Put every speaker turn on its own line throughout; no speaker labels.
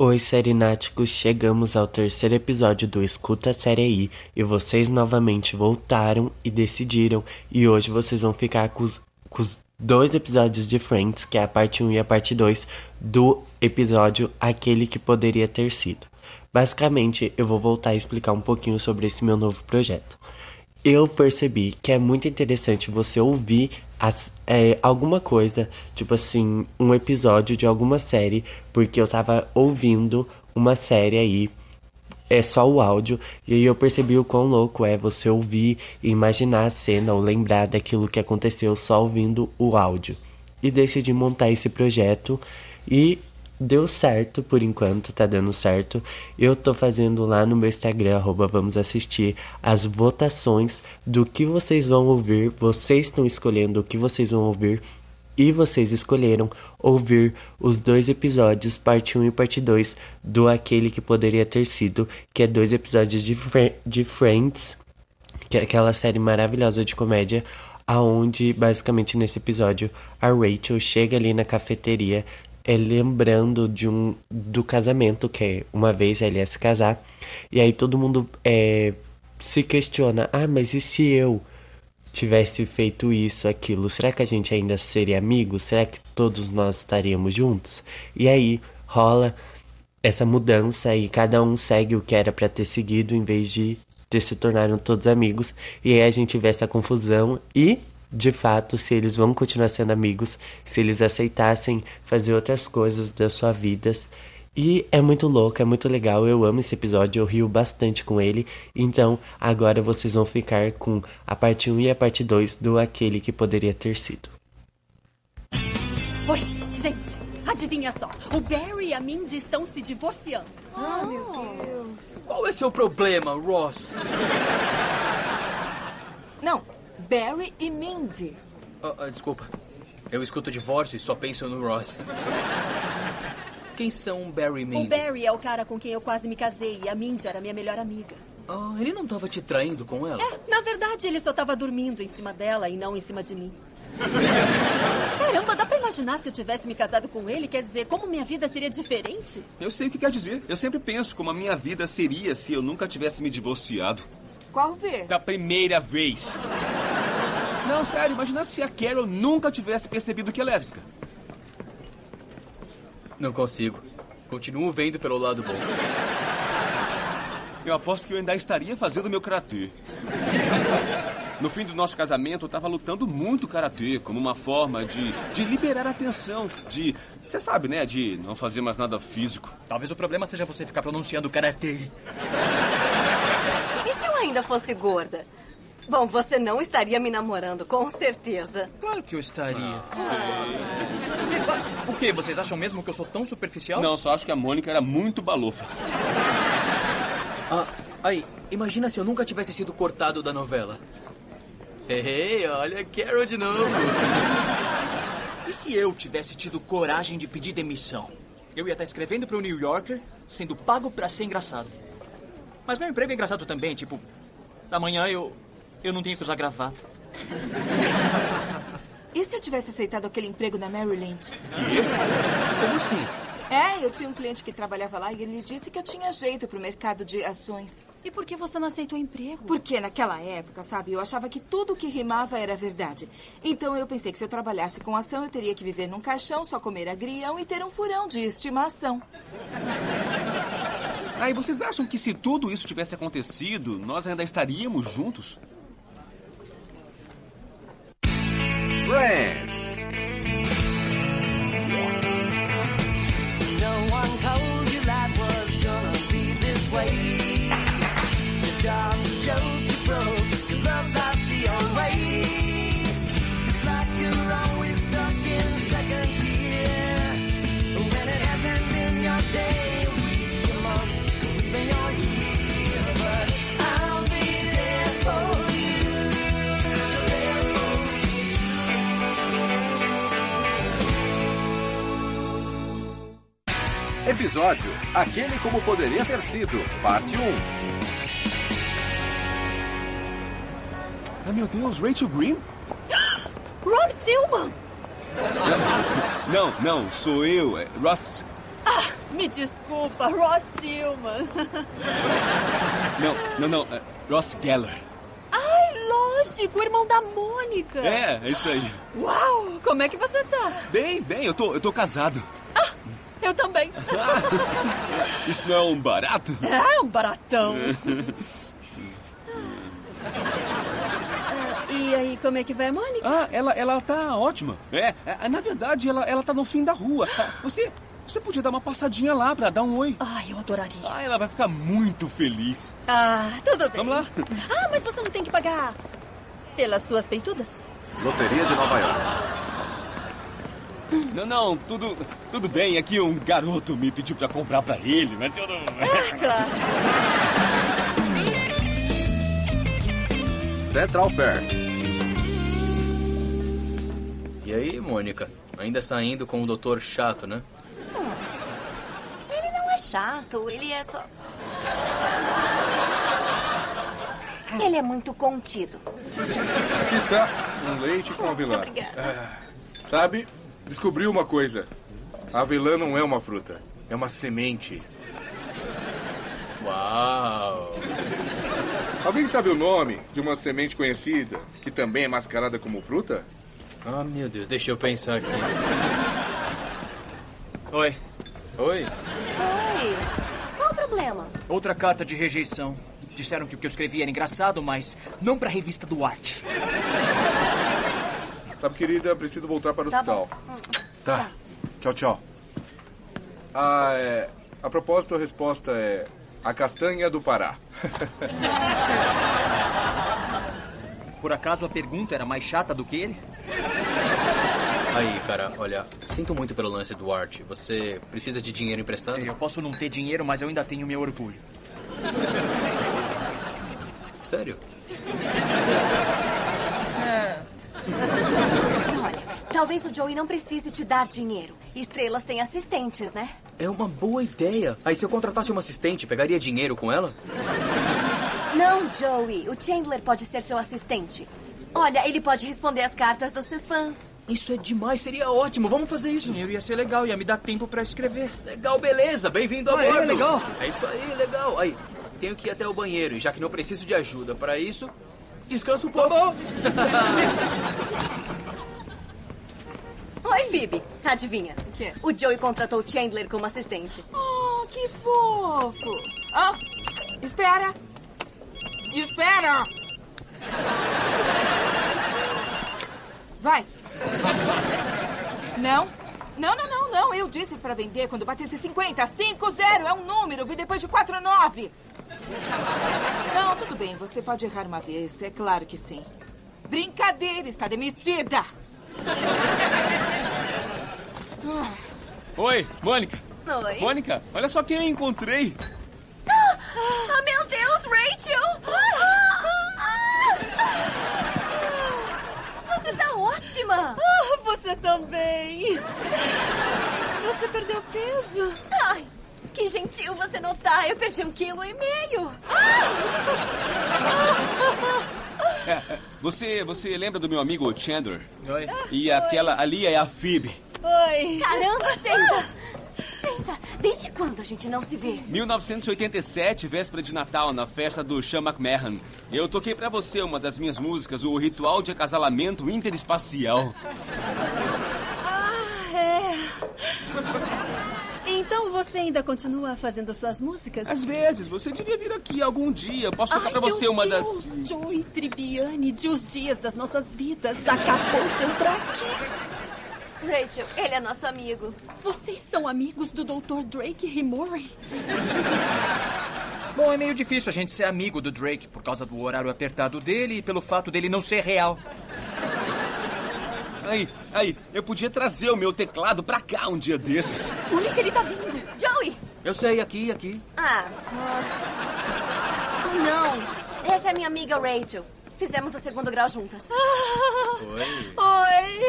Oi, Serináticos, chegamos ao terceiro episódio do Escuta Série aí e vocês novamente voltaram e decidiram e hoje vocês vão ficar com os, com os dois episódios de Friends, que é a parte 1 e a parte 2 do episódio Aquele que Poderia Ter Sido. Basicamente, eu vou voltar a explicar um pouquinho sobre esse meu novo projeto. Eu percebi que é muito interessante você ouvir as, é, alguma coisa, tipo assim, um episódio de alguma série, porque eu tava ouvindo uma série aí, é só o áudio, e aí eu percebi o quão louco é você ouvir e imaginar a cena ou lembrar daquilo que aconteceu só ouvindo o áudio. E decidi montar esse projeto e deu certo por enquanto, tá dando certo. Eu tô fazendo lá no meu Instagram, arroba vamos assistir, as votações do que vocês vão ouvir. Vocês estão escolhendo o que vocês vão ouvir. E vocês escolheram ouvir os dois episódios, parte 1 e parte 2, do Aquele que Poderia Ter Sido, que é dois episódios de, de Friends, que é aquela série maravilhosa de comédia, aonde basicamente nesse episódio a Rachel chega ali na cafeteria é lembrando de um do casamento que uma vez ela ia se casar e aí todo mundo é, se questiona ah mas e se eu tivesse feito isso aquilo? Será que a gente ainda seria amigos? Será que todos nós estaríamos juntos? E aí rola essa mudança e cada um segue o que era para ter seguido em vez de ter se tornaram todos amigos e aí a gente vê essa confusão e de fato se eles vão continuar sendo amigos, se eles aceitassem fazer outras coisas das suas vidas. E é muito louco, é muito legal, eu amo esse episódio, eu rio bastante com ele. Então, agora vocês vão ficar com a parte 1 e a parte 2 do Aquele que Poderia Ter Sido.
Oi, gente, adivinha só. O Barry e a Mindy estão se divorciando.
Ah, meu Deus.
Qual é seu problema, Ross?
Não, Barry e Mindy.
Ah, ah, desculpa. Eu escuto divórcio e só penso no Ross. Quem são Barry e Mindy?
O Barry é o cara com quem eu quase me casei e a Mindy era minha melhor amiga.
Ah, ele não tava te traindo com ela?
É, na verdade ele só tava dormindo em cima dela e não em cima de mim. Caramba, dá pra imaginar se eu tivesse me casado com ele? Quer dizer, como minha vida seria diferente?
Eu sei o que quer dizer. Eu sempre penso como a minha vida seria se eu nunca tivesse me divorciado.
Qual vez?
Da primeira vez. Não, sério, imagina se a Carol nunca tivesse percebido que é lésbica.
Não consigo. Continuo vendo pelo lado bom.
Eu aposto que eu ainda estaria fazendo meu karatê. No fim do nosso casamento, eu tava lutando muito karatê, como uma forma de, de liberar a tensão, de. Você sabe, né? De não fazer mais nada físico.
Talvez o problema seja você ficar pronunciando karatê.
Eu ainda fosse gorda? Bom, você não estaria me namorando, com certeza.
Claro que eu estaria. O quê? Vocês acham mesmo que eu sou tão superficial?
Não, só acho que a Mônica era muito balofa.
Ah, aí, imagina se eu nunca tivesse sido cortado da novela. Ei, olha a Carol de novo. E se eu tivesse tido coragem de pedir demissão? Eu ia estar escrevendo para o New Yorker, sendo pago para ser engraçado. Mas meu emprego é engraçado também, tipo, amanhã eu eu não tenho que usar gravata.
E se eu tivesse aceitado aquele emprego na Maryland?
Quê? Como assim?
É, eu tinha um cliente que trabalhava lá e ele disse que eu tinha jeito pro mercado de ações.
E por que você não aceitou o emprego?
Porque naquela época, sabe, eu achava que tudo que rimava era verdade. Então eu pensei que se eu trabalhasse com ação, eu teria que viver num caixão, só comer agrião e ter um furão de estimação.
Aí vocês acham que se tudo isso tivesse acontecido, nós ainda estaríamos juntos?
Friends. Aquele como poderia ter sido, parte 1.
Ah, meu Deus, Rachel Green?
Rob Tillman!
Não, não, sou eu, é Ross.
Ah, Me desculpa, Ross Tillman.
Não, não, não. é Ross Geller.
Ai, lógico, irmão da Mônica.
É, é isso aí.
Uau, como é que você tá?
Bem, bem, eu tô, eu tô casado.
Eu também.
Isso não é um barato?
É um baratão. Ah, E aí, como é que vai, Mônica?
Ah, ela, ela tá ótima. É, é, na verdade, ela, ela tá no fim da rua. Ah, Você, você podia dar uma passadinha lá pra dar um oi.
Ai, eu adoraria.
Ah, ela vai ficar muito feliz.
Ah, tudo bem.
Vamos lá.
Ah, mas você não tem que pagar pelas suas peitudas?
Loteria de Nova York.
Não, não, tudo, tudo bem. Aqui um garoto me pediu pra comprar pra ele, mas eu não...
Ah, claro.
Central Perk.
E aí, Mônica? Ainda saindo com o doutor chato, né?
Ele não é chato, ele é só. Ele é muito contido.
Aqui está, um leite com avelã.
Obrigada.
Sabe, descobri uma coisa. A avelã não é uma fruta, é uma semente.
Uau!
Alguém sabe o nome de uma semente conhecida que também é mascarada como fruta?
Ah, meu Deus, deixa eu pensar aqui.
Oi.
Oi?
Oi. Qual o problema?
Outra carta de rejeição. Disseram que o que eu escrevi era engraçado, mas não pra revista do Arte.
Sabe, querida, preciso voltar para o
Tá
hospital.
bom. Hum,
Tá. Tchau, tchau. Ah, é. A propósito, a resposta é. A castanha do Pará.
Por acaso a pergunta era mais chata do que ele?
Aí, cara, olha, sinto muito pelo lance do Art. Você precisa de dinheiro emprestado?
Eu posso não ter dinheiro, mas eu ainda tenho meu orgulho.
Sério?
Olha, talvez o Joey não precise te dar dinheiro. Estrelas têm assistentes, né?
É uma boa ideia. Aí se eu contratasse uma assistente, pegaria dinheiro com ela?
Não, Joey. O Chandler pode ser seu assistente. Olha, ele pode responder as cartas dos seus fãs.
Isso é demais, seria ótimo. Vamos fazer isso.
Dinheiro ia ser legal, ia me dar tempo pra escrever.
Legal, beleza. Bem-vindo a
Ah, é?
bordo.
Legal.
É isso aí, legal. Aí, tenho que ir até o banheiro e já que não preciso de ajuda para isso, descansa um pouco.
Oi, Phoebe. Adivinha?
O quê?
O Joey contratou o Chandler como assistente.
Oh, que fofo. Ah, espera. Espera. Vai. Não. Não, não, não, não. Eu disse pra vender quando batesse 50. 5-0 é um número. Vi depois de 4-9. Não, tudo bem. Você pode errar uma vez. É claro que sim. Brincadeira. Está demitida.
Oi, Mônica.
Oi.
Mônica, olha só quem eu encontrei.
Ah, meu Deus, Rachel! Você tá ótima!
Ah, você também. Você perdeu peso.
Ai, que gentil você não tá. Eu perdi um quilo e meio.
É, é, você, você lembra do meu amigo Chandler?
Oi.
E aquela ali é a Phoebe.
Oi.
Caramba, senta! Desde quando a gente não se vê?
1987, véspera de Natal, na festa do Sean McMahon. Eu toquei pra você uma das minhas músicas, o Ritual de Acasalamento Interespacial.
Ah, é. Então você ainda continua fazendo suas músicas?
Às vezes, você devia vir aqui algum dia. Posso tocar
Ai,
pra você uma das...
Deus, Joey Tribbiani de Os Dias das Nossas Vidas acabou de entrar aqui.
Rachel, ele é nosso amigo.
Vocês são amigos do Dr. Drake Himori?
Bom, é meio difícil a gente ser amigo do Drake por causa do horário apertado dele e pelo fato dele não ser real.
Aí, aí, eu podia trazer o meu teclado pra cá um dia desses.
Mônica, ele tá vindo.
Joey!
Eu sei, aqui, aqui.
Ah. ah, Não. Essa é minha amiga Rachel. Fizemos o segundo grau juntas.
Oi.
Oi!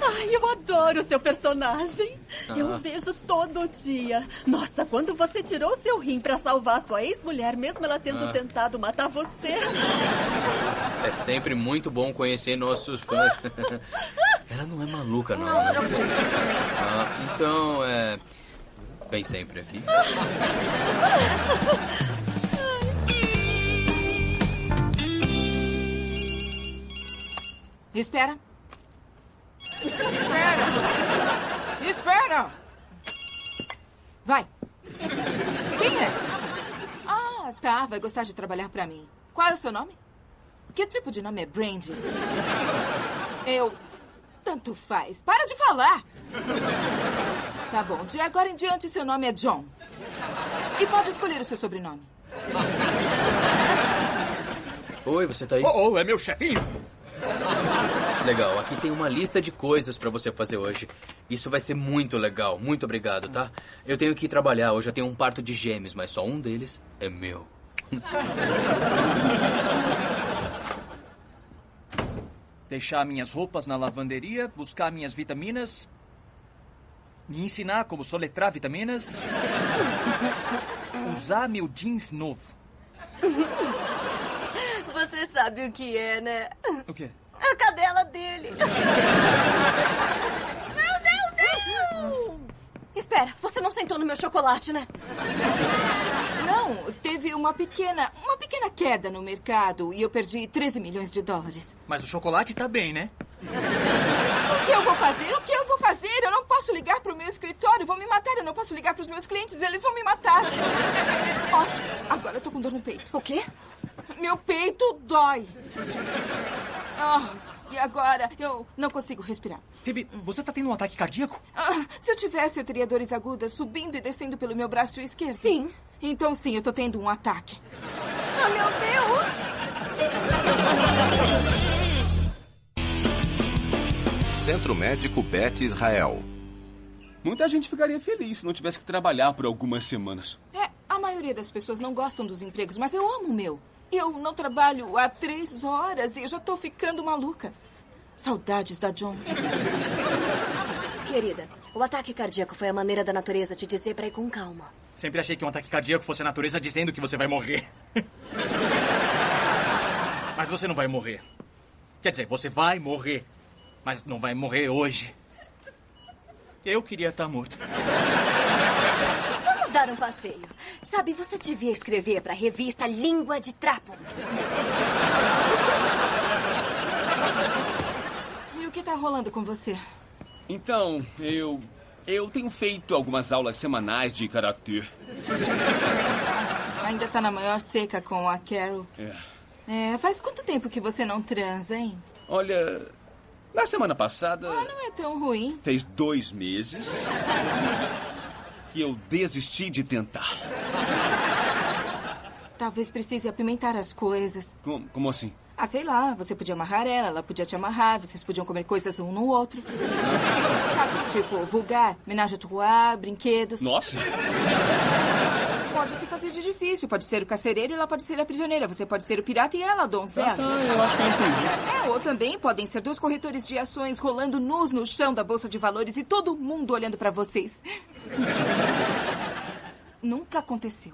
Ai, eu adoro seu personagem. Eu o vejo todo dia. Nossa, quando você tirou seu rim pra salvar sua ex-mulher, mesmo ela tendo
Ah.
tentado matar você.
É sempre muito bom conhecer nossos fãs. Ela não é maluca, não. né? Ah, então, é. Vem sempre aqui.
Espera. Espera. Espera. Vai. Quem é? Ah, tá. Vai gostar de trabalhar pra mim. Qual é o seu nome? Que tipo de nome é Brandy? Eu. Tanto faz. Para de falar. Tá bom. De agora em diante, seu nome é John. E pode escolher o seu sobrenome.
Oi, você tá aí?
Oh, oh, é meu chefinho.
Legal, aqui tem uma lista de coisas pra você fazer hoje. Isso vai ser muito legal. Muito obrigado, tá? Eu tenho que ir trabalhar. Hoje eu tenho um parto de gêmeos, mas só um deles é meu.
Deixar minhas roupas na lavanderia, buscar minhas vitaminas, me ensinar como soletrar vitaminas, usar meu jeans novo.
Você sabe o que é, né?
O quê?
A cadela dele. Não, não, não! Espera, você não sentou no meu chocolate, né?
Não, teve uma pequena, uma pequena queda no mercado e eu perdi 13 milhões de dólares.
Mas o chocolate tá bem, né?
O que eu vou fazer? O que eu vou fazer? Eu não posso ligar pro meu escritório, vão me matar. Eu não posso ligar pros meus clientes, eles vão me matar. Ótimo. Agora eu tô com dor no peito.
O quê?
Meu peito dói. Ah, e agora eu não consigo respirar.
Phoebe, você tá tendo um ataque cardíaco?
Ah, se eu tivesse, eu teria dores agudas subindo e descendo pelo meu braço esquerdo.
Sim.
Então sim, eu tô tendo um ataque.
Ah, meu Deus!
Centro Médico Bet Israel.
Muita gente ficaria feliz se não tivesse que trabalhar por algumas semanas.
É, a maioria das pessoas não gostam dos empregos, mas eu amo o meu. Eu não trabalho há três horas e eu já tô ficando maluca. Saudades da John.
Querida, o ataque cardíaco foi a maneira da natureza te dizer pra ir com calma.
Sempre achei que um ataque cardíaco fosse a natureza dizendo que você vai morrer. Mas você não vai morrer. Quer dizer, você vai morrer. Mas não vai morrer hoje. Eu queria estar morto.
Vamos dar um passeio. Sabe, você devia escrever pra revista Língua de Trapo.
E o que tá rolando com você?
Então, eu. Eu tenho feito algumas aulas semanais de karatê.
Ainda tá na maior seca com a Carol.
É.
É, faz quanto tempo que você não transa, hein?
Olha, na semana passada.
Ah, não é tão ruim.
Fez dois meses que eu desisti de tentar.
Talvez precise apimentar as coisas.
Como, como assim?
Ah, sei lá, você podia amarrar ela, ela podia te amarrar, vocês podiam comer coisas um no outro. Sabe, tipo, vulgar, menage à trois, brinquedos.
Nossa!
Pode se fazer de difícil, pode ser o carcereiro e ela pode ser a prisioneira. Você pode ser o pirata e ela a donzela.
Ah, tá, eu acho que eu entendi.
É, ou também podem ser dois corretores de ações rolando nus no chão da Bolsa de Valores e todo mundo olhando pra vocês. Nunca aconteceu.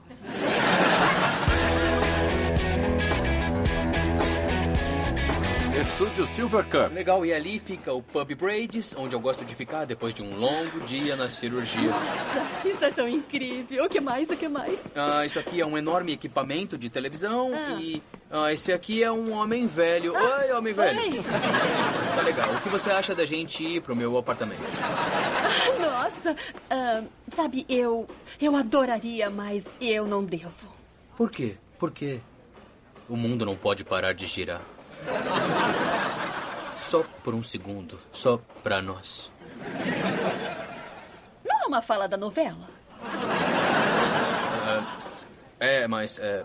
Estúdio Silver Cup.
Legal, e ali fica o Pub Braids, onde eu gosto de ficar depois de um longo dia na cirurgia.
Isso é tão incrível. O que mais? O que mais?
Ah, isso aqui é um enorme equipamento de televisão e ah, esse aqui é um homem velho. Oi, homem velho.
Oi.
Tá legal. O que você acha da gente ir pro meu apartamento?
Nossa, ah, sabe, eu. Eu adoraria, mas eu não devo.
Por quê? Por quê? O mundo não pode parar de girar. Só por um segundo. Só pra nós.
Não é uma fala da novela?
É, mas é,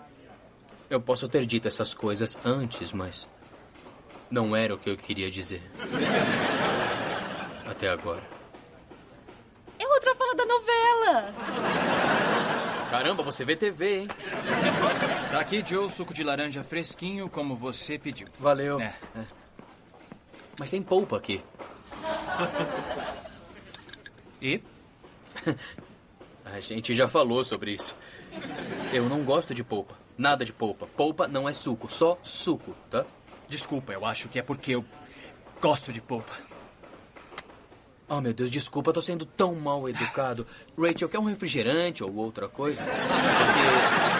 eu posso ter dito essas coisas antes, mas não era o que eu queria dizer. Até agora.
É outra fala da novela.
Caramba, você vê TV, hein?
Aqui, Joe, suco de laranja fresquinho, como você pediu.
Valeu.
É.
Mas tem polpa aqui.
E?
A gente já falou sobre isso. Eu não gosto de polpa. Nada de polpa. Polpa não é suco, só suco, tá?
Desculpa, eu acho que é porque eu gosto de polpa.
Oh, meu Deus, desculpa, tô sendo tão mal educado. Rachel, quer um refrigerante ou outra coisa? Porque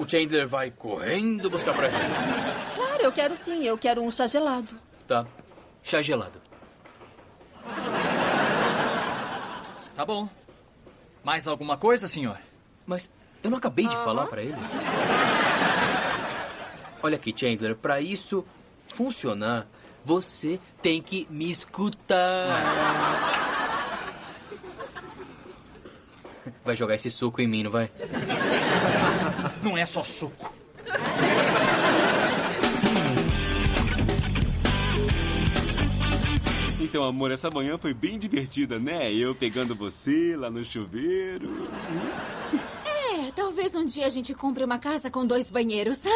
o Chandler vai correndo buscar pra gente.
Claro, eu quero sim. Eu quero um chá gelado.
Tá. Chá gelado.
Tá bom. Mais alguma coisa, senhor?
Mas eu não acabei de falar pra ele? Olha aqui, Chandler, pra isso funcionar, você tem que me escutar. Vai jogar esse suco em mim, não vai?
Não é só suco.
Então, amor, essa manhã foi bem divertida, né? Eu pegando você lá no chuveiro.
É, talvez um dia a gente compre uma casa com dois banheiros.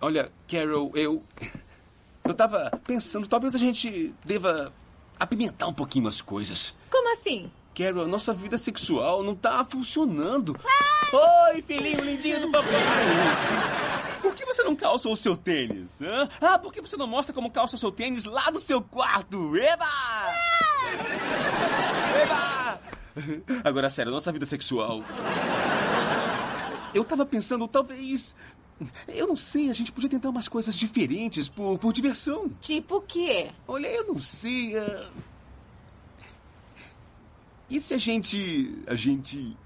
Olha, Carol, eu. Eu tava pensando, talvez a gente deva apimentar um pouquinho as coisas.
Como assim?
Carol, a nossa vida sexual não tá funcionando. Oi, filhinho lindinho do papai! Por que você não calça o seu tênis? hã? Ah, por que você não mostra como calça o seu tênis lá do seu quarto? Eba! Eba! Agora, sério, nossa vida sexual. Eu tava pensando, talvez. Eu não sei, a gente podia tentar umas coisas diferentes por, por diversão.
Tipo o quê?
Olha, eu não sei. ah, E se a gente. A gente.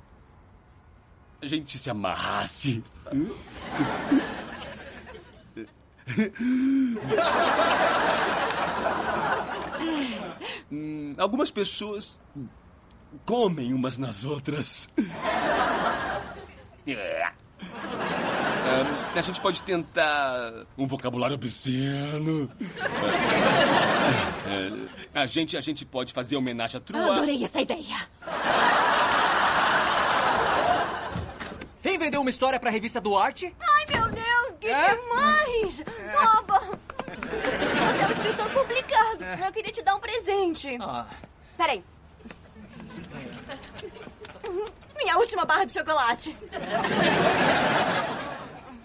A gente se amarrasse? Hum, algumas pessoas comem umas nas outras. É. A gente pode tentar um vocabulário obsceno. É, a gente, a gente pode fazer homenagem à Trua.
Adorei essa ideia.
Quem vendeu uma história pra revista do Arte?
Ai, meu Deus, que
É?
demais! Boba! Você é um escritor publicado. Eu queria te dar um presente.
Ah,
Peraí. Minha última barra de chocolate.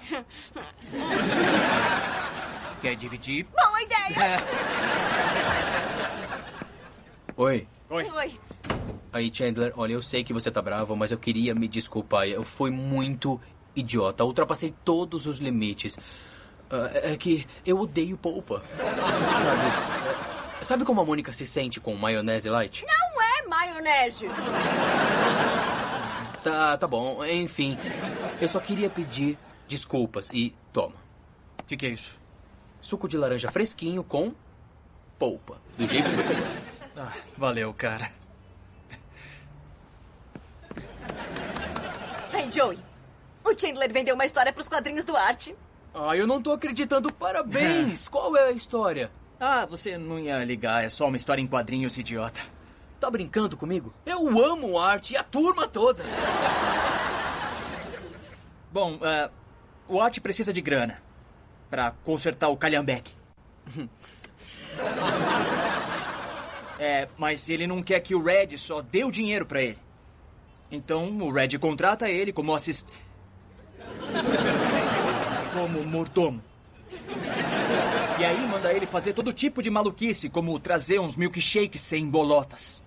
quer dividir?
Boa ideia!
Oi.
Oi.
Oi.
Aí, Chandler, olha, eu sei que você tá bravo, mas eu queria me desculpar. Eu fui muito idiota. Ultrapassei todos os limites. Ah, é que eu odeio polpa. Sabe? Sabe como a Mônica se sente com maionese light?
Não é maionese.
Tá, tá bom. Enfim, eu só queria pedir desculpas e toma.
O que, que é isso?
Suco de laranja fresquinho com polpa. Do jeito que você gosta.
Ah, valeu, cara.
Ei, Joey. O Chandler vendeu uma história pros quadrinhos do Arte.
Ah, eu não tô acreditando. Parabéns! Qual é a história?
Ah, você não ia ligar, é só uma história em quadrinhos, idiota.
Tá brincando comigo? Eu amo arte e a turma toda.
Bom, ah, o Art precisa de grana pra consertar o Calhambeque. É, mas ele não quer que o Red só dê o dinheiro pra ele. Então o Red contrata ele como assist... como mordomo. E aí manda ele fazer todo tipo de maluquice, como trazer uns milkshakes sem bolotas.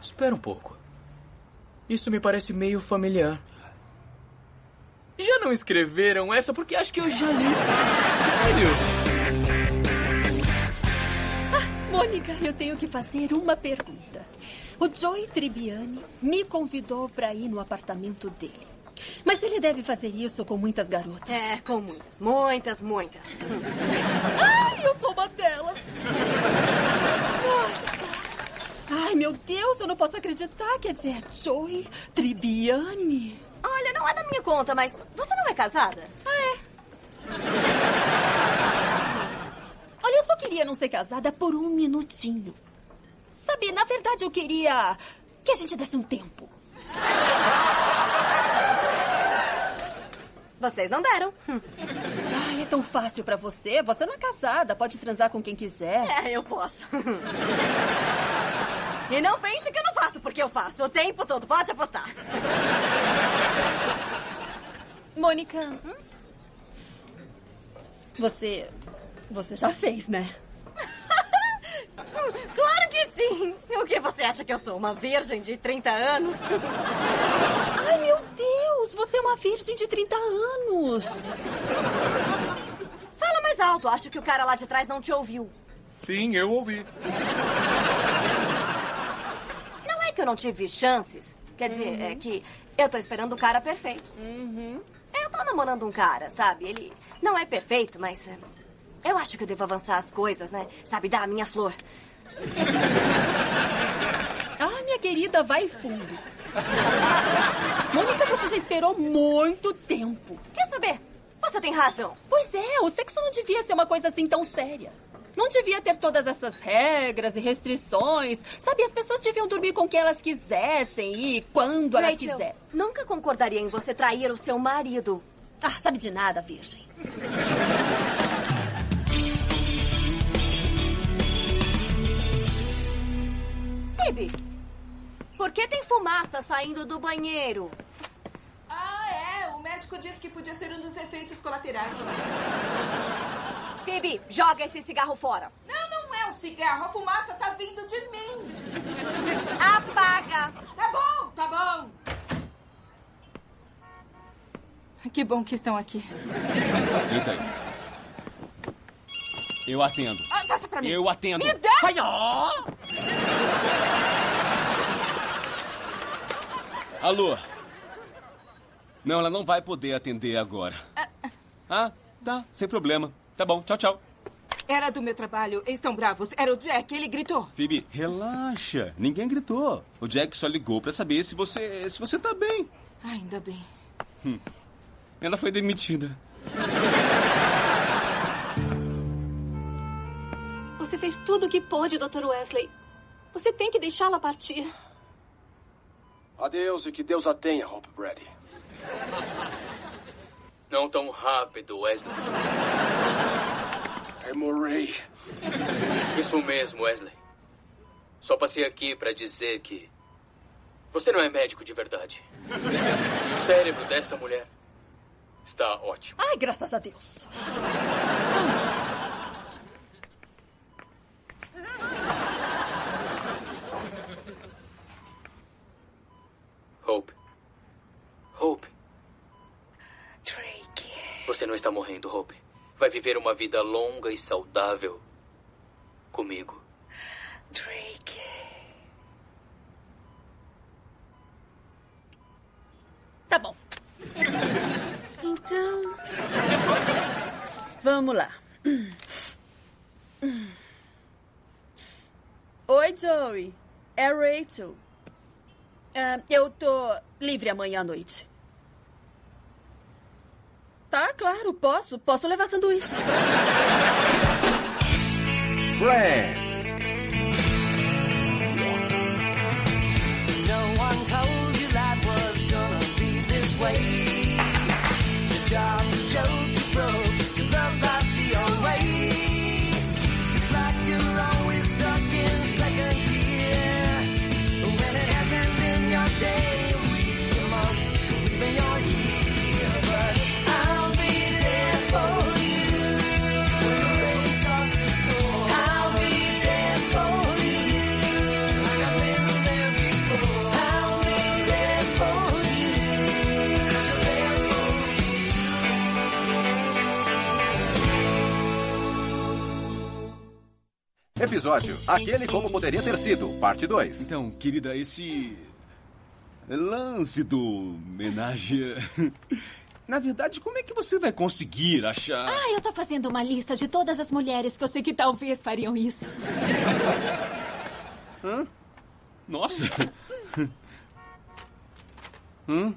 Espera um pouco. Isso me parece meio familiar. Já não escreveram essa porque acho que eu já li. Sério?
Mônica, eu tenho que fazer uma pergunta. O Joey Tribbiani me convidou para ir no apartamento dele. Mas ele deve fazer isso com muitas garotas.
É, com muitas, muitas, muitas.
Ai, eu sou uma delas. Nossa. Ai, meu Deus, eu não posso acreditar. Quer dizer, Joey Tribbiani.
Olha, não é da minha conta, mas você não é casada?
Ah, é? Olha, eu só queria não ser casada por um minutinho. Sabe, na verdade eu queria que a gente desse um tempo.
Vocês não deram.
Ai, é tão fácil pra você. Você não é casada, pode transar com quem quiser.
É, eu posso. E não pense que eu não faço, porque eu faço o tempo todo. Pode apostar.
Mônica, Você. Você já fez, né?
Claro que sim! O que você acha que eu sou? Uma virgem de 30 anos?
Ai, meu Deus! Você é uma virgem de 30 anos!
Fala mais alto, acho que o cara lá de trás não te ouviu.
Sim, eu ouvi.
É que eu não tive chances. Quer dizer, é que eu tô esperando o cara perfeito. Eu tô namorando um cara, sabe? Ele não é perfeito, mas. é, Eu acho que eu devo avançar as coisas, né? Sabe, dar a minha flor.
Ah, minha querida, vai fundo. Mônica, você já esperou muito tempo.
Quer saber? Você tem razão.
Pois é, o sexo não devia ser uma coisa assim tão séria. Não devia ter todas essas regras e restrições. Sabe, as pessoas deviam dormir com quem elas quisessem e quando elas
Rachel,
quiserem.
nunca concordaria em você trair o seu marido.
Ah, sabe de nada, virgem.
Phoebe, por que tem fumaça saindo do banheiro?
Ah, é. O médico disse que podia ser um dos efeitos colaterais.
Phoebe, joga esse cigarro fora.
Não, não é um cigarro. A fumaça tá vindo de mim.
Apaga.
Tá bom, tá bom. Que bom que estão aqui.
Eita aí. Eu atendo.
Ah, passa pra mim.
Eu atendo.
Me dá!
Ai, ó! Alô? Não, ela não vai poder atender agora. Ah, tá, sem problema. Tá bom, tchau, tchau.
Era do meu trabalho. Estão bravos. Era o Jack. Ele gritou.
Phoebe, relaxa. Ninguém gritou. O Jack só ligou pra saber se você, se você tá bem.
Ainda bem.
Ela foi demitida.
Você fez tudo o que pôde, Dr. Wesley. Você tem que deixá-la partir.
Adeus e que Deus a tenha, Hope Brady.
Não tão rápido, Wesley.
É Murray.
Isso mesmo, Wesley. Só passei aqui pra dizer que você não é médico de verdade. E o cérebro dessa mulher está ótimo.
Ai, graças a Deus.
Hope. Hope. Drake. Você não está morrendo, Hope. Vai viver uma vida longa e saudável comigo.
Drake. Tá bom. Então. Vamos lá. Oi, Joey. É Rachel. Ah, eu tô livre amanhã à noite. Tá, claro, posso. Posso levar sanduíches.
Friends. Episódio Aquele Como Poderia Ter Sido, parte 2.
Então, querida, esse lance do homenagem. Na verdade, como é que você vai conseguir achar.
Ah, eu tô fazendo uma lista de todas as mulheres que eu sei que talvez fariam isso.
Hã? Nossa! Hã?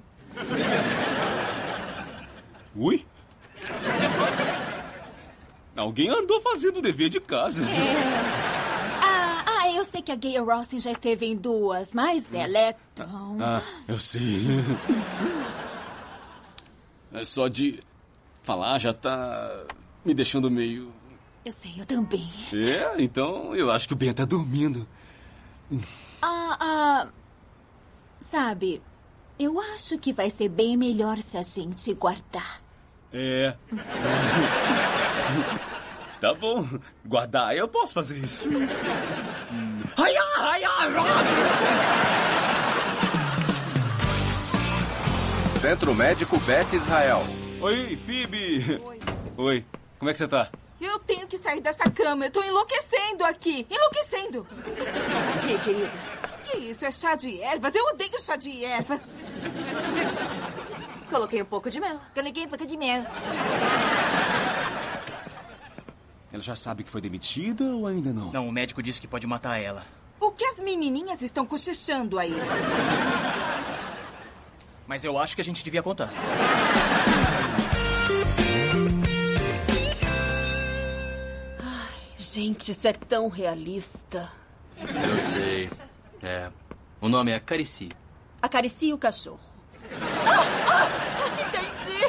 Ui? Alguém andou fazendo o dever de casa.
Ah, ah, eu sei que a Gayle Rossin já esteve em duas, mas ela é tão.
Ah, eu sei. É só de falar já tá me deixando meio.
Eu sei, eu também.
É, então eu acho que o Ben tá dormindo.
Ah, ah. Sabe, eu acho que vai ser bem melhor se a gente guardar.
É. Tá bom. Guardar, eu posso fazer isso. Ai, ai, ai, ai.
Centro Médico Beth Israel.
Oi, Phoebe. Oi. Como é que você tá?
Eu tenho que sair dessa cama. Eu tô enlouquecendo aqui. Enlouquecendo.
O que, querida?
O que é isso? É chá de ervas? Eu odeio chá de ervas.
Coloquei um pouco de mel.
Coloquei um pouco de mel.
Ela já sabe que foi demitida ou ainda não?
Não, o médico disse que pode matar ela.
O que as menininhas estão cochichando aí?
Mas eu acho que a gente devia contar.
Gente, isso é tão realista.
Eu sei. É. O nome é Carici.
Acaricie o cachorro.
Entendi.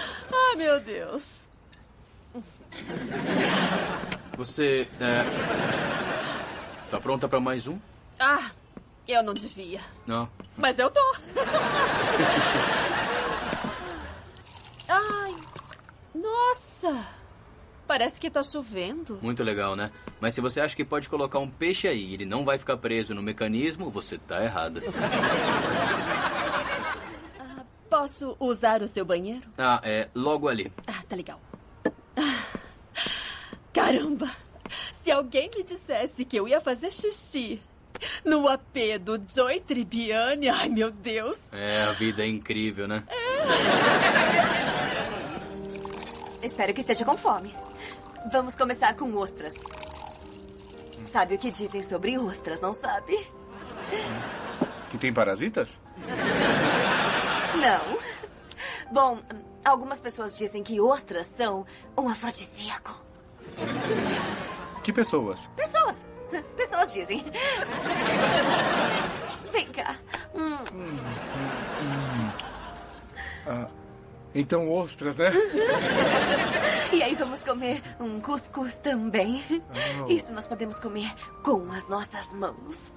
Ah, meu Deus.
Você. É. Tá pronta pra mais um?
Ah, eu não devia.
Não.
Mas eu tô. Ai, nossa. Parece que tá chovendo.
Muito legal, né? Mas se você acha que pode colocar um peixe aí e ele não vai ficar preso no mecanismo, você tá errada.
Posso usar o seu banheiro?
Ah, é logo ali.
Ah, tá legal. Ah, Caramba! Se alguém me dissesse que eu ia fazer xixi no AP do Joy Tribbiani, ai meu Deus!
É, a vida é incrível, né?
Espero que esteja com fome. Vamos começar com ostras. Sabe o que dizem sobre ostras, não sabe?
Que tem parasitas?
Não. Bom, algumas pessoas dizem que ostras são um afrodisíaco.
Que pessoas?
Pessoas. Pessoas dizem. Vem cá. Hum.
Ah, então ostras, né?
E aí vamos comer um cuscuz também.
Oh.
Isso nós podemos comer com as nossas mãos.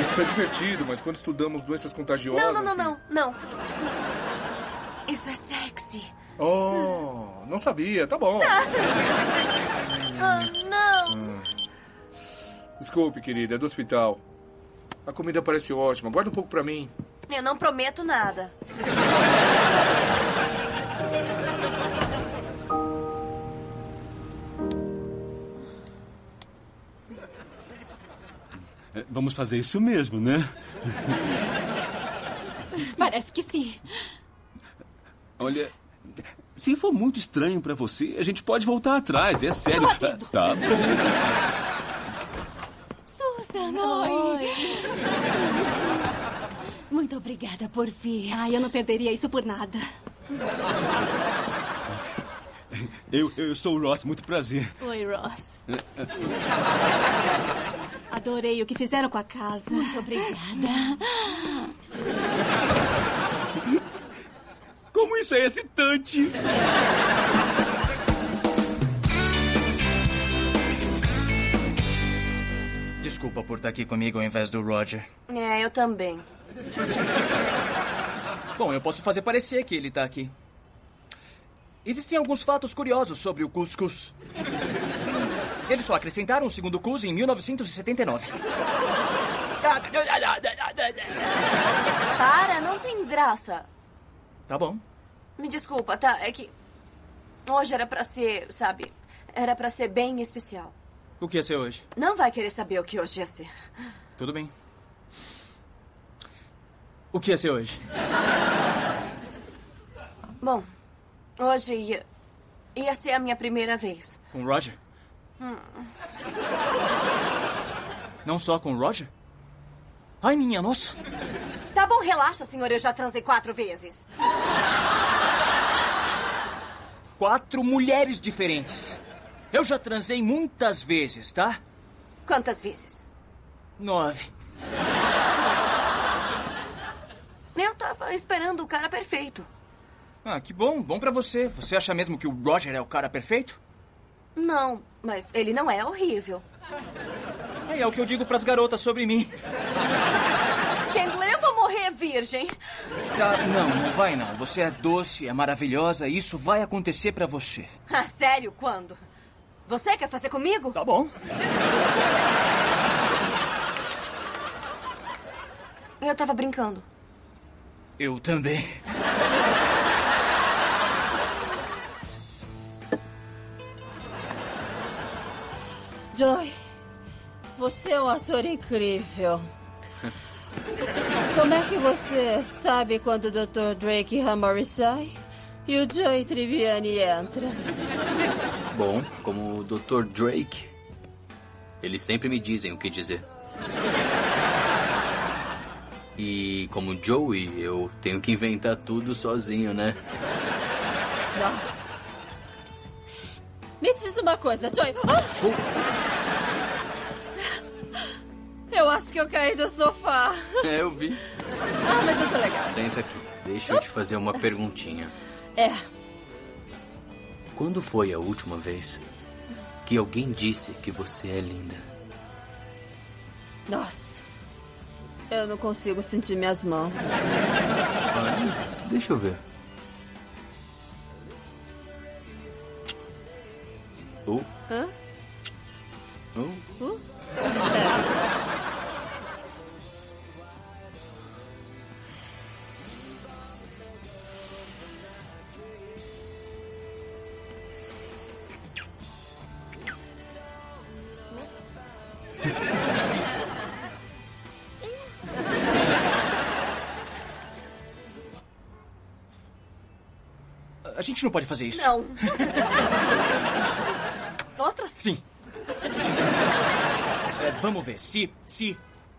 Isso é divertido, mas quando estudamos doenças contagiosas.
Não, não, não, não, não. Isso é sexy.
Oh, não sabia. Tá bom.
Ah, não.
Desculpe, querida, é do hospital. A comida parece ótima. Guarda um pouco pra mim.
Eu não prometo nada.
É, Vamos fazer isso mesmo, né?
Parece que sim.
Olha, se for muito estranho pra você, a gente pode voltar atrás, é sério. Tá bom.
Susan, oi. Muito obrigada por vir. Ai, eu não perderia isso por nada.
Eu, eu sou o Ross, muito prazer.
Oi, Ross. Adorei o que fizeram com a casa. Muito obrigada.
Como isso é excitante!
Desculpa por estar aqui comigo ao invés do Roger.
É, eu também.
Bom, eu posso fazer parecer que ele tá aqui. Existem alguns fatos curiosos sobre o cuscuz. Eles só acrescentaram o segundo cus em 1979.
Para, não tem graça.
Tá bom.
Me desculpa, tá? É que. Hoje era pra ser, sabe? Era pra ser bem especial.
O que ia ser hoje?
Não vai querer saber o que hoje ia ser.
Tudo bem. O que ia ser hoje?
Bom, hoje ia. ia ser a minha primeira vez.
Com o Roger?
Hum.
Não só com o Roger? Ai, minha nossa.
Tá bom, relaxa, senhor. Eu já transei quatro vezes.
Quatro mulheres diferentes. Eu já transei muitas vezes, tá?
Quantas vezes?
Nove.
Eu tava esperando o cara perfeito.
Ah, que bom. Bom pra você. Você acha mesmo que o Roger é o cara perfeito?
Não, mas ele não é horrível.
É, é o que eu digo pras garotas sobre mim.
Chandler, eu vou morrer virgem.
Tá, não, não vai não. Você é doce, é maravilhosa, e isso vai acontecer pra você.
Ah, sério? Quando? Você quer fazer comigo?
Tá bom.
Eu tava brincando.
Eu também.
Joy, você é um ator incrível. Como é que você sabe quando o Dr. Drake Hammer sai e o Joey Tribbiani entra?
Bom, como o Dr. Drake, eles sempre me dizem o que dizer. E como Joey, eu tenho que inventar tudo sozinho, né?
Nossa. Me diz uma coisa, Joy. Ah! Eu acho que eu caí do sofá.
É, eu vi.
Ah, mas eu tô legal.
Senta aqui. Deixa eu te fazer uma perguntinha.
É,
Quando foi a última vez que alguém disse que você é linda?
nossa. Eu não consigo sentir minhas mãos.
Ah, deixa eu ver. Oh,
Hã?
A gente não pode fazer isso.
Não. Ostras?
Sim. É, vamos ver. Se, se,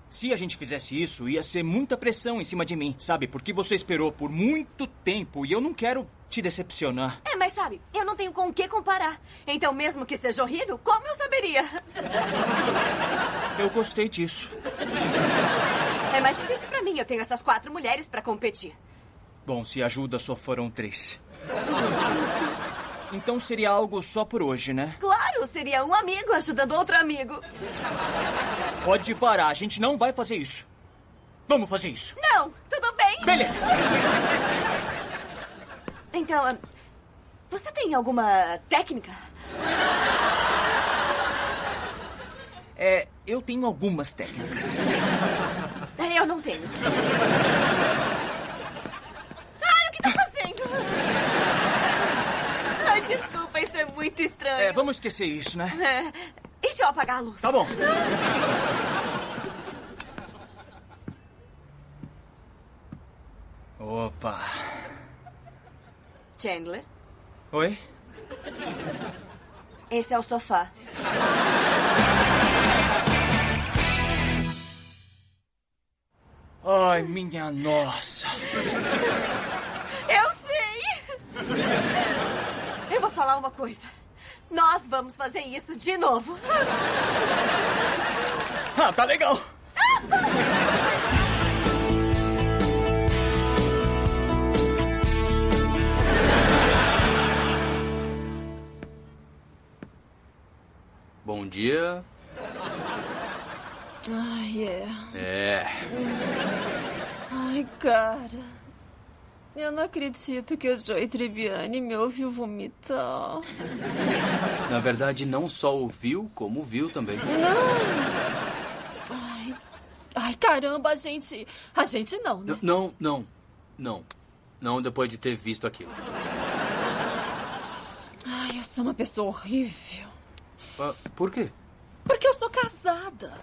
se a gente fizesse isso, ia ser muita pressão em cima de mim, sabe? Porque você esperou por muito tempo e eu não quero te decepcionar.
É, mas sabe, eu não tenho com o que comparar. Então, mesmo que seja horrível, como eu saberia?
Eu gostei disso.
É mais difícil pra mim. Eu tenho essas quatro mulheres pra competir.
Bom, se ajuda, só foram três. Então seria algo só por hoje, né?
Claro, seria um amigo ajudando outro amigo.
Pode parar, a gente não vai fazer isso. Vamos fazer isso.
Não, tudo bem.
Beleza.
Então, ah, você tem alguma técnica?
É, eu tenho algumas técnicas.
Eu não tenho. Ai, o que tá fazendo? Ai, desculpa, isso é muito estranho.
É, vamos esquecer isso, né?
É. E se eu apagar a luz?
Tá bom. Opa.
Chandler,
Oi?
esse é o sofá.
Ai, minha nossa.
Eu sei! Eu vou falar uma coisa. Nós vamos fazer isso de novo.
Ah, tá legal.
Bom dia.
Ai, é.
É.
Ai, cara. Eu não acredito que o Joey Tribbiani me ouviu vomitar.
Na verdade, não só ouviu, como viu também.
Não! Ai, ai, caramba, a gente. A gente não, né?
Não, não, não. Não depois de ter visto aquilo.
Ai, eu sou uma pessoa horrível.
Ah, por quê?
Porque eu sou casada.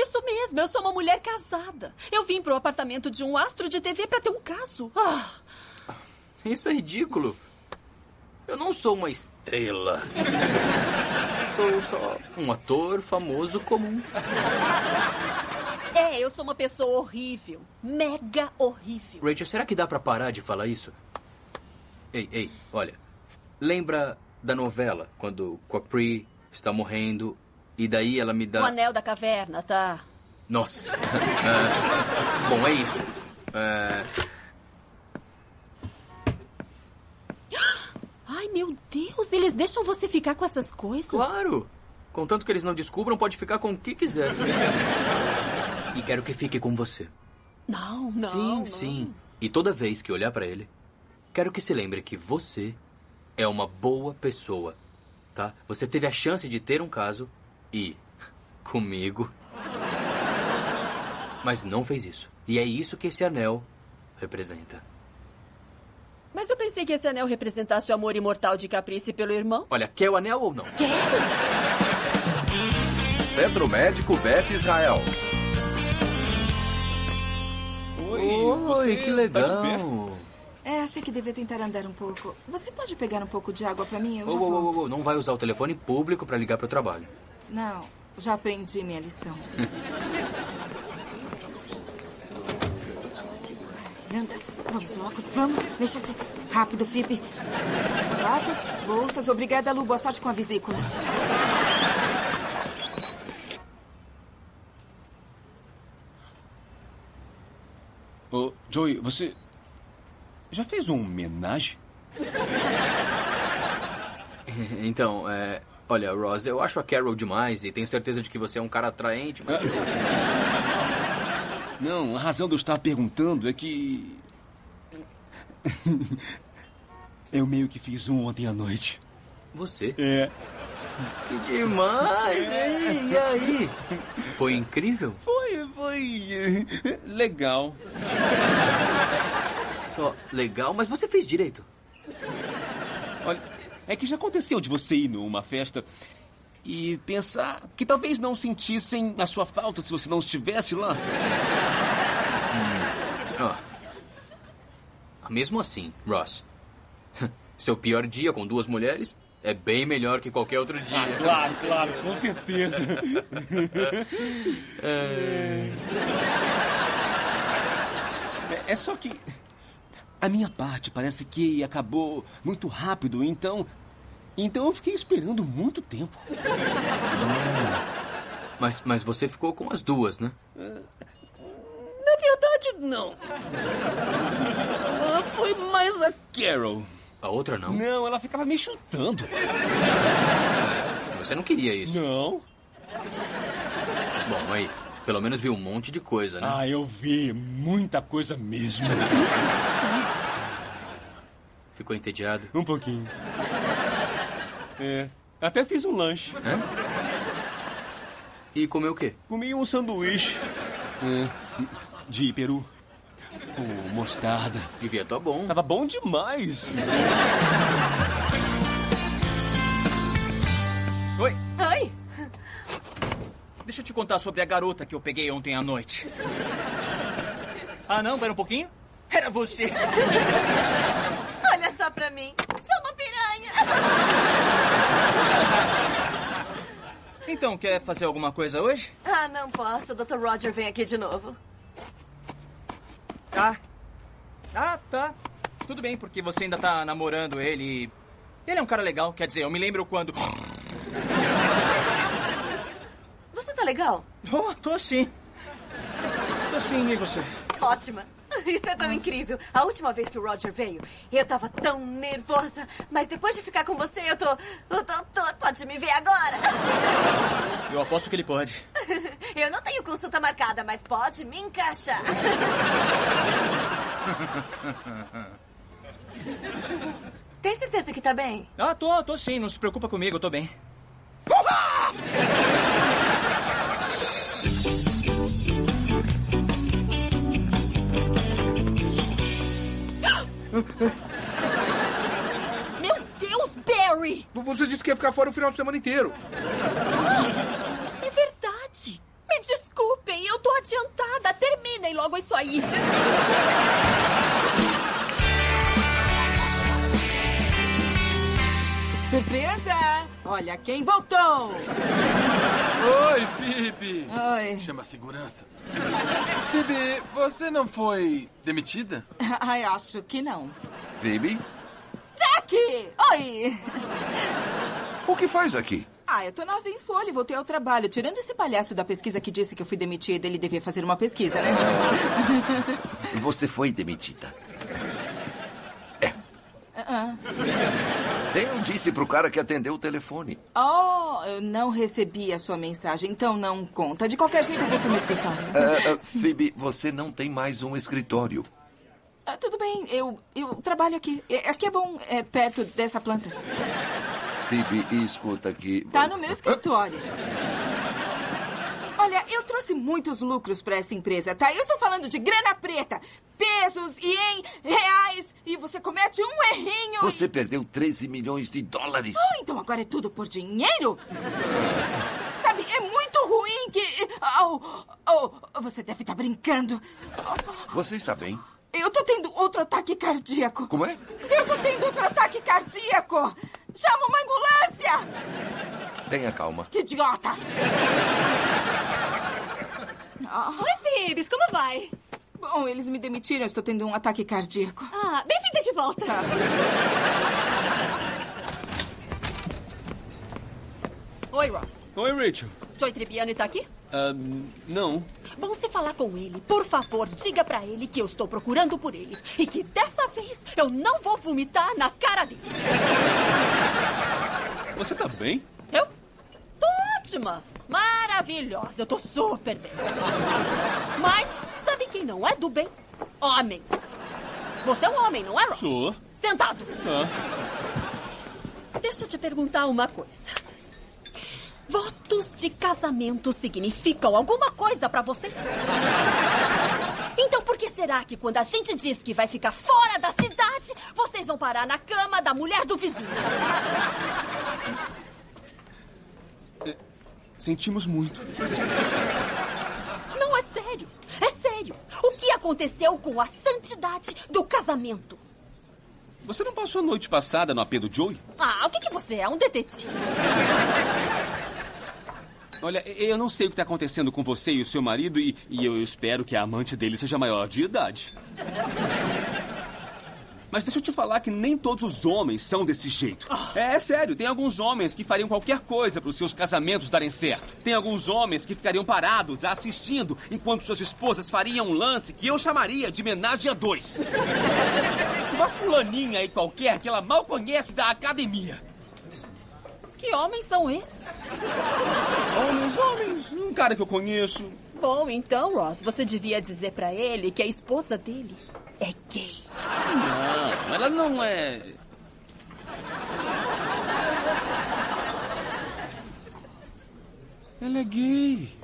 Isso mesmo, eu sou uma mulher casada. Eu vim pro apartamento de um astro de TV pra ter um caso. Ah,
Isso é ridículo. Eu não sou uma estrela. Sou só um ator famoso comum.
é, eu sou uma pessoa horrível. Mega horrível.
Rachel, será que dá pra parar de falar isso? Ei, ei, olha. Lembra da novela, quando Capri está morrendo e daí ela me
O
dá...
anel da caverna, tá?
Nossa. Ah, bom, é isso. Ah,
Ai, meu Deus, eles deixam você ficar com essas coisas?
claro. Contanto que eles não descubram, pode ficar com o que quiser. E quero que fique com você.
Não, não.
sim,
não.
sim. E toda vez que olhar pra ele, quero que se lembre que você é uma boa pessoa, tá? Você teve a chance de ter um caso e comigo, mas não fez isso. E é isso que esse anel representa.
Mas eu pensei que esse anel representasse o amor imortal de Caprice pelo irmão.
Olha, quer o anel ou não?
Centro Médico Beth Israel.
Oi,
Oi, que
tá
legal.
pé?
É, achei que devia tentar andar um pouco. Você pode pegar um pouco de água pra mim? Eu
Ô,
já volto.
ô, ô, não vai usar o telefone público pra ligar pro trabalho.
Não, já aprendi minha lição. Anda, vamos logo, vamos. Mexa-se. Rápido, Felipe. Sapatos, bolsas. Obrigada, Lu. Boa sorte com a vesícula.
Ô, Joey, você já fez um homenagem?
Então, é. Olha, Ross, eu acho a Carol demais e tenho certeza de que você é um cara atraente, mas.
Não, a razão de eu estar perguntando é que. Eu meio que fiz um ontem à noite.
Você?
É.
Que demais, hein? E aí? Foi incrível?
Foi, foi. eh, legal.
Só legal, mas você fez direito.
Olha, é que já aconteceu de você ir numa festa e pensar que talvez não sentissem a sua falta se você não estivesse lá.
Ó. Mesmo assim, Ross, seu pior dia com duas mulheres é bem melhor que qualquer outro dia.
Ah, claro, claro, com certeza.
É,
é só que a minha parte parece que acabou muito rápido, então. Então eu fiquei esperando muito tempo.
Mas, mas você ficou com as duas, né?
Na verdade, não. Ah, Foi mais a Carol.
A outra não?
Não, ela ficava me chutando.
Você não queria isso.
Não.
Bom, aí, pelo menos viu um monte de coisa, né?
Ah, eu vi muita coisa mesmo.
Ficou entediado?
Um pouquinho. É, até fiz um lanche.
É? E comeu o quê?
Comi um sanduíche. É, de peru. Com mostarda.
Devia estar bom.
Tava bom demais.
Oi,
Oi?
deixa eu te contar sobre a garota que eu peguei ontem à noite. Ah, não? Pera um pouquinho? Era você.
Pra mim. Sou uma piranha.
Então, quer fazer alguma coisa hoje?
Ah, não posso. O Dr. Roger vem aqui de novo.
Tá. Ah, tá. Tudo bem, porque você ainda tá namorando ele. e Ele é um cara legal, quer dizer, eu me lembro quando.
Você tá legal?
Oh, tô sim. Tô sim, e você?
Ótima. Isso é tão incrível. A última vez que o Roger veio, eu tava tão nervosa. Mas depois de ficar com você, eu tô. O doutor pode me ver agora.
Eu aposto que ele pode.
Eu não tenho consulta marcada, mas pode me encaixar. Tem certeza que tá bem?
Ah, tô, tô sim, não se preocupa comigo, eu tô bem.
Meu Deus, Barry!
Você disse que ia ficar fora o final de semana inteiro.
É verdade. Me desculpem, eu tô adiantada. Terminem logo isso aí.
Surpresa! Olha quem voltou!
Oi, Phoebe.
Oi.
Chama a segurança. Phoebe, você não foi demitida?
Ai, acho que não.
Phoebe?
Jack! Oi!
O que faz aqui?
Ah, eu tô nova em folha e voltei ao trabalho. Tirando esse palhaço da pesquisa que disse que eu fui demitida, ele devia fazer uma pesquisa, né?
Você foi demitida.
Ah, ah.
Eu disse pro cara que atendeu o telefone.
Oh, eu não recebi a sua mensagem, então não conta. De qualquer jeito, eu vou pro meu escritório.
Ah, ah, Phoebe, você não tem mais um escritório.
Ah, tudo bem, eu, eu trabalho aqui. É- Aqui é bom, é perto dessa planta.
Phoebe, escuta aqui.
Tá no meu escritório. Olha, eu trouxe muitos lucros pra essa empresa, tá? Eu estou falando de grana preta, pesos e em reais, e você comete um errinho.
Você perdeu 13 milhões de dólares.
Oh, então agora é tudo por dinheiro? Sabe, é muito ruim que. Oh, oh, você deve estar brincando.
Você está bem?
Eu tô tendo outro ataque cardíaco.
Como é?
Eu tô tendo outro ataque cardíaco. Chama uma ambulância.
Tenha calma.
Que idiota.
Oi, Phoebes, como vai?
Bom, eles me demitiram. Estou tendo um ataque cardíaco.
Ah, bem-vinda de volta. Oi, Ross.
Oi, Rachel.
Joey Tribbiani tá aqui?
Ah, não.
Bom, se falar com ele, por favor, diga pra ele que eu estou procurando por ele. E que dessa vez eu não vou vomitar na cara dele.
Você tá bem?
Eu? Tô ótima. Maravilhosa. Eu tô super bem. Mas, sabe quem não é do bem? Homens. Você é um homem, não é, Ross?
Sou.
Sentado.
Ah.
Deixa eu te perguntar uma coisa. Votos de casamento significam alguma coisa pra vocês? Então por que será que quando a gente diz que vai ficar fora da cidade, vocês vão parar na cama da mulher do vizinho?
Sentimos muito.
Não é sério. É sério. O que aconteceu com a santidade do casamento?
Você não passou a noite passada no AP do Joey?
Ah, o que, que você é? Um detetive?
Olha, eu não sei o que está acontecendo com você e o seu marido e, e eu espero que a amante dele seja maior de idade. Mas deixa eu te falar que nem todos os homens são desse jeito. É, é sério, tem alguns homens que fariam qualquer coisa para os seus casamentos darem certo. Tem alguns homens que ficariam parados assistindo enquanto suas esposas fariam um lance que eu chamaria de homenagem a dois. Uma fulaninha aí qualquer que ela mal conhece da academia.
Que homens são esses?
Homens, homens, um cara que eu conheço.
Bom, então, Ross, você devia dizer pra ele que a esposa dele é gay.
Ela não é. Ela é gay.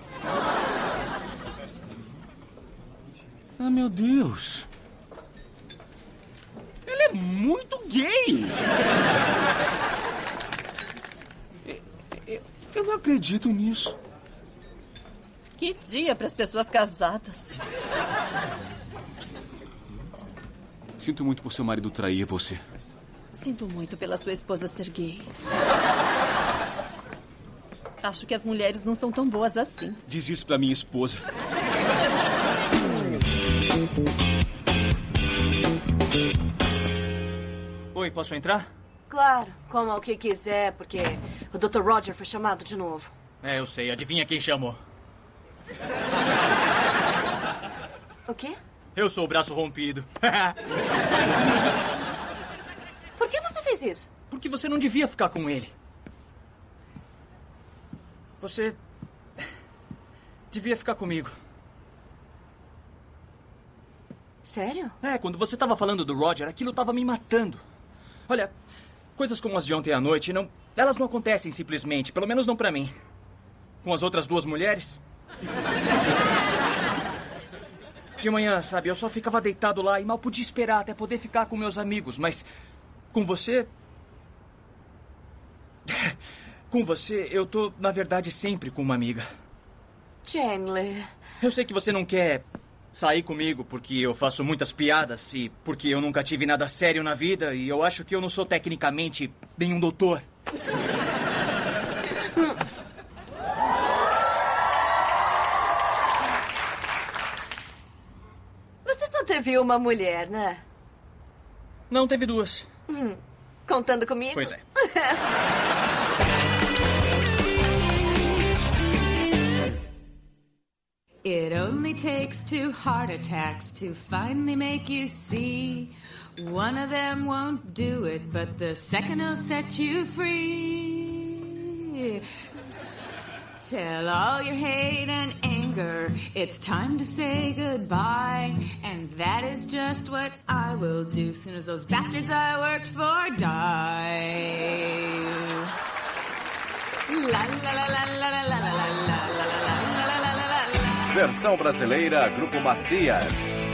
Ah, meu Deus. Ela é muito gay. Eu não acredito nisso.
Que dia para as pessoas casadas.
Sinto muito por seu marido trair você.
Sinto muito pela sua esposa ser gay. Acho que as mulheres não são tão boas assim.
Diz isso pra minha esposa.
Oi, posso entrar?
Claro, coma o que quiser, porque o Dr. Roger foi chamado de novo.
É, eu sei. Adivinha quem chamou?
O quê?
Eu sou o braço rompido.
Por que você fez isso?
Porque você não devia ficar com ele. Você. devia ficar comigo.
Sério?
É, quando você tava falando do Roger, aquilo tava me matando. Olha, coisas como as de ontem à noite, não. Elas não acontecem simplesmente, pelo menos não pra mim. Com as outras duas mulheres. De manhã, sabe, eu só ficava deitado lá e mal podia esperar até poder ficar com meus amigos, mas. Com você. Com você, eu tô, na verdade, sempre com uma amiga.
Chandler.
Eu sei que você não quer sair comigo porque eu faço muitas piadas e porque eu nunca tive nada sério na vida e eu acho que eu não sou tecnicamente nenhum doutor.
Teve uma mulher, né?
Não, teve duas.
Hum, Contando comigo?
Pois é.
It only takes two heart attacks to finally make you see. One of them won't do it, but the second will set you free. Tell all your hate and anger, it's time to say goodbye. And that is just what I will do soon as those bastards I worked for die. La la la la la la la la la la la la la la la la.
Versão brasileira, Grupo Macias.